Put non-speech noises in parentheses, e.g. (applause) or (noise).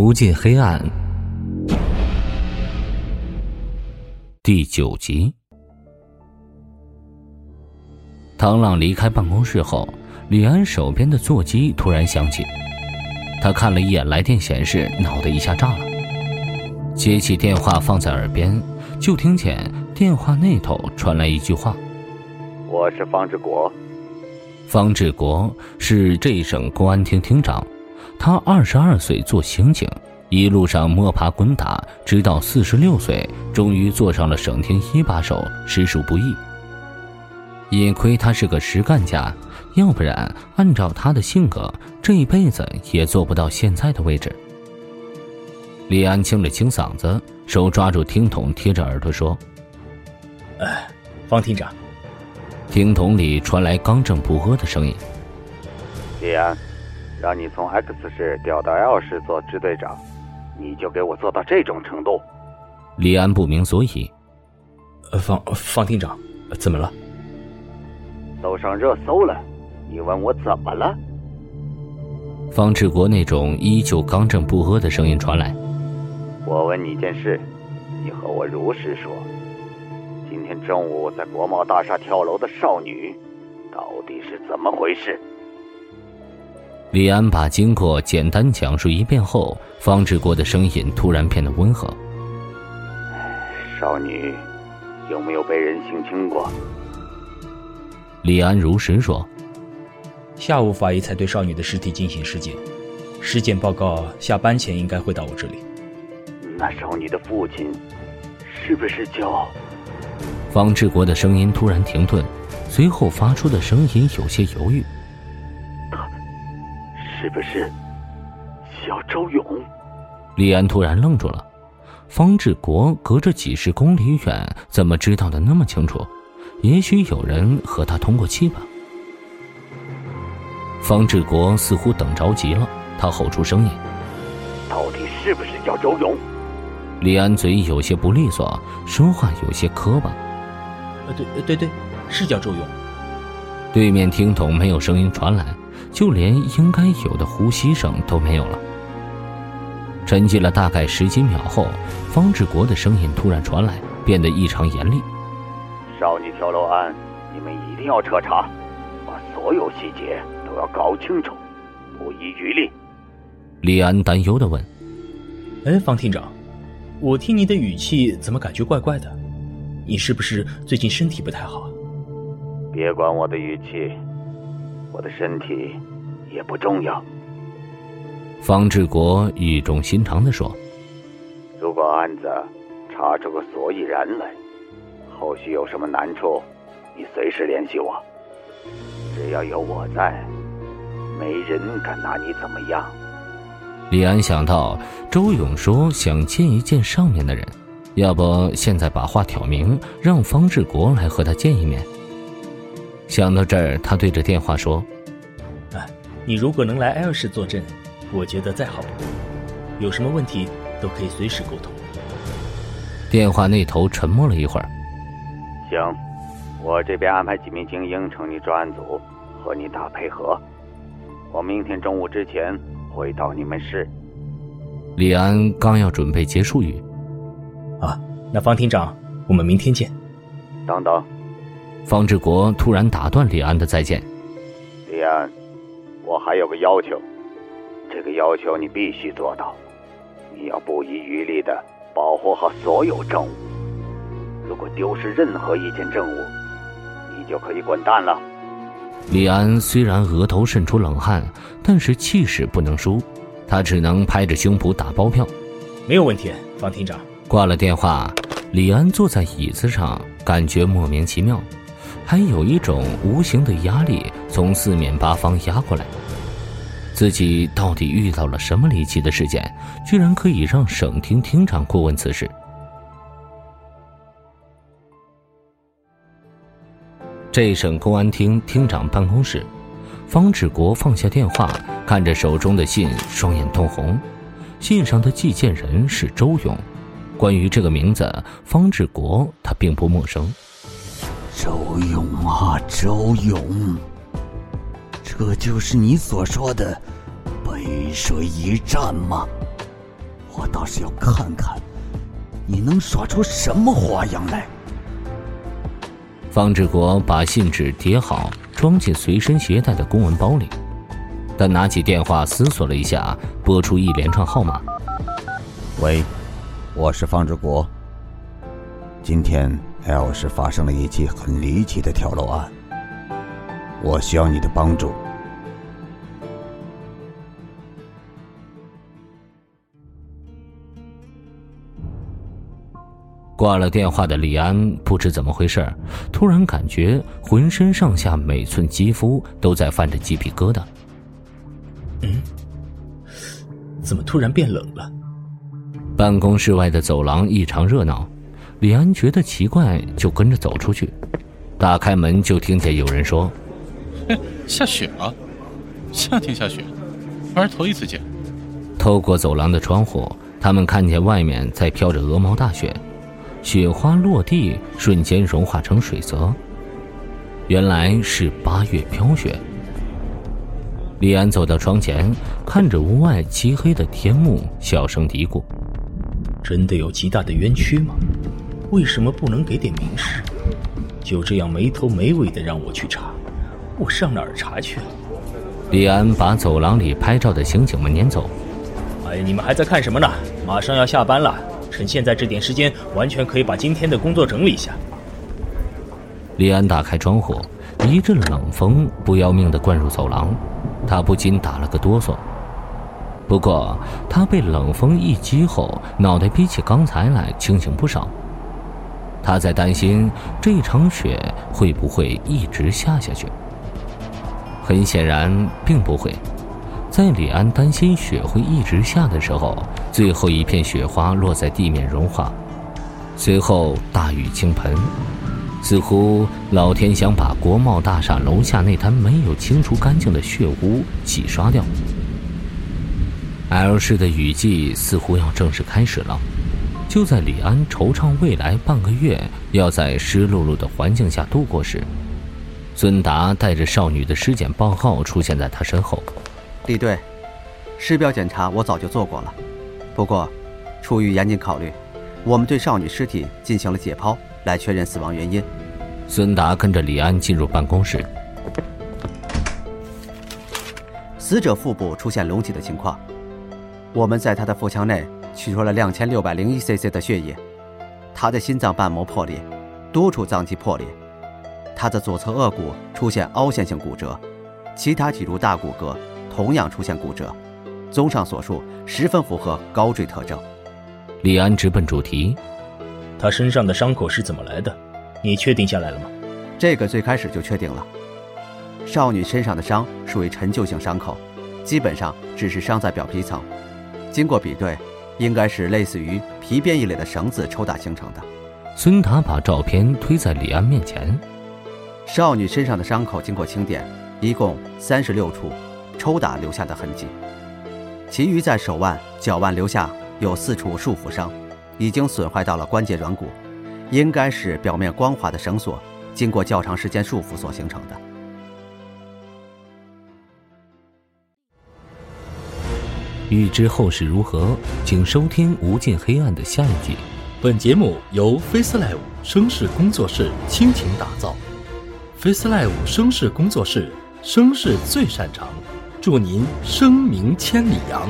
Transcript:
无尽黑暗，第九集。唐浪离开办公室后，李安手边的座机突然响起，他看了一眼来电显示，脑袋一下炸了。接起电话放在耳边，就听见电话那头传来一句话：“我是方志国。”方志国是这一省公安厅厅长。他二十二岁做刑警，一路上摸爬滚打，直到四十六岁，终于坐上了省厅一把手，实属不易。也亏他是个实干家，要不然按照他的性格，这一辈子也做不到现在的位置。李安清了清嗓子，手抓住听筒，贴着耳朵说：“哎，方厅长。”听筒里传来刚正不阿的声音：“李安。”让你从 X 市调到 L 市做支队长，你就给我做到这种程度？李安不明所以。呃，方方厅长，怎么了？都上热搜了，你问我怎么了？方志国那种依旧刚正不阿的声音传来。我问你件事，你和我如实说。今天中午在国贸大厦跳楼的少女，到底是怎么回事？李安把经过简单讲述一遍后，方志国的声音突然变得温和。少女有没有被人性侵过？李安如实说。下午法医才对少女的尸体进行尸检，尸检报告下班前应该会到我这里。那少女的父亲是不是叫？方志国的声音突然停顿，随后发出的声音有些犹豫。是不是小周勇？李安突然愣住了。方志国隔着几十公里远，怎么知道的那么清楚？也许有人和他通过气吧。方志国似乎等着急了，他吼出声音：“到底是不是叫周勇？”李安嘴有些不利索，说话有些磕巴：“呃，对，对对，是叫周勇。”对面听筒没有声音传来。就连应该有的呼吸声都没有了。沉寂了大概十几秒后，方志国的声音突然传来，变得异常严厉：“少女跳楼案，你们一定要彻查，把所有细节都要搞清楚，不遗余力。”李安担忧的问：“哎，方厅长，我听你的语气怎么感觉怪怪的？你是不是最近身体不太好？”别管我的语气。我的身体也不重要。方志国语重心长地说：“如果案子查出个所以然来，后续有什么难处，你随时联系我。只要有我在，没人敢拿你怎么样。”李安想到周勇说想见一见上面的人，要不现在把话挑明，让方志国来和他见一面。想到这儿，他对着电话说：“哎，你如果能来 L 市坐镇，我觉得再好不过。有什么问题都可以随时沟通。”电话那头沉默了一会儿。行，我这边安排几名精英成立专案组，和你打配合。我明天中午之前回到你们市。李安刚要准备结束语，啊，那方厅长，我们明天见。等等。方志国突然打断李安的再见。我还有个要求，这个要求你必须做到。你要不遗余力的保护好所有证物。如果丢失任何一件证物，你就可以滚蛋了。李安虽然额头渗出冷汗，但是气势不能输，他只能拍着胸脯打包票。没有问题，方厅长。挂了电话，李安坐在椅子上，感觉莫名其妙。还有一种无形的压力从四面八方压过来，自己到底遇到了什么离奇的事件，居然可以让省厅厅长过问此事？这省公安厅厅长办公室，方志国放下电话，看着手中的信，双眼通红。信上的寄件人是周勇，关于这个名字，方志国他并不陌生。周勇啊，周勇，这就是你所说的背水一战吗？我倒是要看看，你能耍出什么花样来。方志国把信纸叠好，装进随身携带的公文包里。他拿起电话思索了一下，拨出一连串号码。喂，我是方志国。今天 L 市发生了一起很离奇的跳楼案，我需要你的帮助。挂了电话的李安不知怎么回事，突然感觉浑身上下每寸肌肤都在泛着鸡皮疙瘩。嗯，怎么突然变冷了？办公室外的走廊异常热闹，李安觉得奇怪，就跟着走出去。打开门就听见有人说：“ (laughs) 下雪了，夏天下雪，还是头一次见。”透过走廊的窗户，他们看见外面在飘着鹅毛大雪。雪花落地，瞬间融化成水泽。原来是八月飘雪。李安走到窗前，看着屋外漆黑的天幕，小声嘀咕：“真的有极大的冤屈吗？为什么不能给点明示？就这样没头没尾的让我去查，我上哪儿查去？”李安把走廊里拍照的刑警们撵走。哎，你们还在看什么呢？马上要下班了。趁现在这点时间，完全可以把今天的工作整理一下。李安打开窗户，一阵冷风不要命的灌入走廊，他不禁打了个哆嗦。不过他被冷风一击后，脑袋比起刚才来清醒不少。他在担心这场雪会不会一直下下去。很显然，并不会。在李安担心雪会一直下的时候，最后一片雪花落在地面融化，随后大雨倾盆，似乎老天想把国贸大厦楼下那滩没有清除干净的血污洗刷掉。L 市的雨季似乎要正式开始了。就在李安惆怅未来半个月要在湿漉漉的环境下度过时，孙达带着少女的尸检报告出现在他身后。李队，尸表检查我早就做过了，不过，出于严谨考虑，我们对少女尸体进行了解剖，来确认死亡原因。孙达跟着李安进入办公室。死者腹部出现隆起的情况，我们在他的腹腔内取出了两千六百零一 cc 的血液，他的心脏瓣膜破裂，多处脏器破裂，他的左侧颚骨出现凹陷性骨折，其他几处大骨骼。同样出现骨折，综上所述，十分符合高坠特征。李安直奔主题：他身上的伤口是怎么来的？你确定下来了吗？这个最开始就确定了。少女身上的伤属于陈旧性伤口，基本上只是伤在表皮层。经过比对，应该是类似于皮鞭一类的绳子抽打形成的。孙达把照片推在李安面前。少女身上的伤口经过清点，一共三十六处。抽打留下的痕迹，其余在手腕、脚腕留下有四处束缚伤，已经损坏到了关节软骨，应该是表面光滑的绳索经过较长时间束缚所形成的。欲知后事如何，请收听《无尽黑暗》的下一集。本节目由 FaceLive 声势工作室倾情打造，FaceLive 声势工作室声势最擅长。祝您声名千里扬。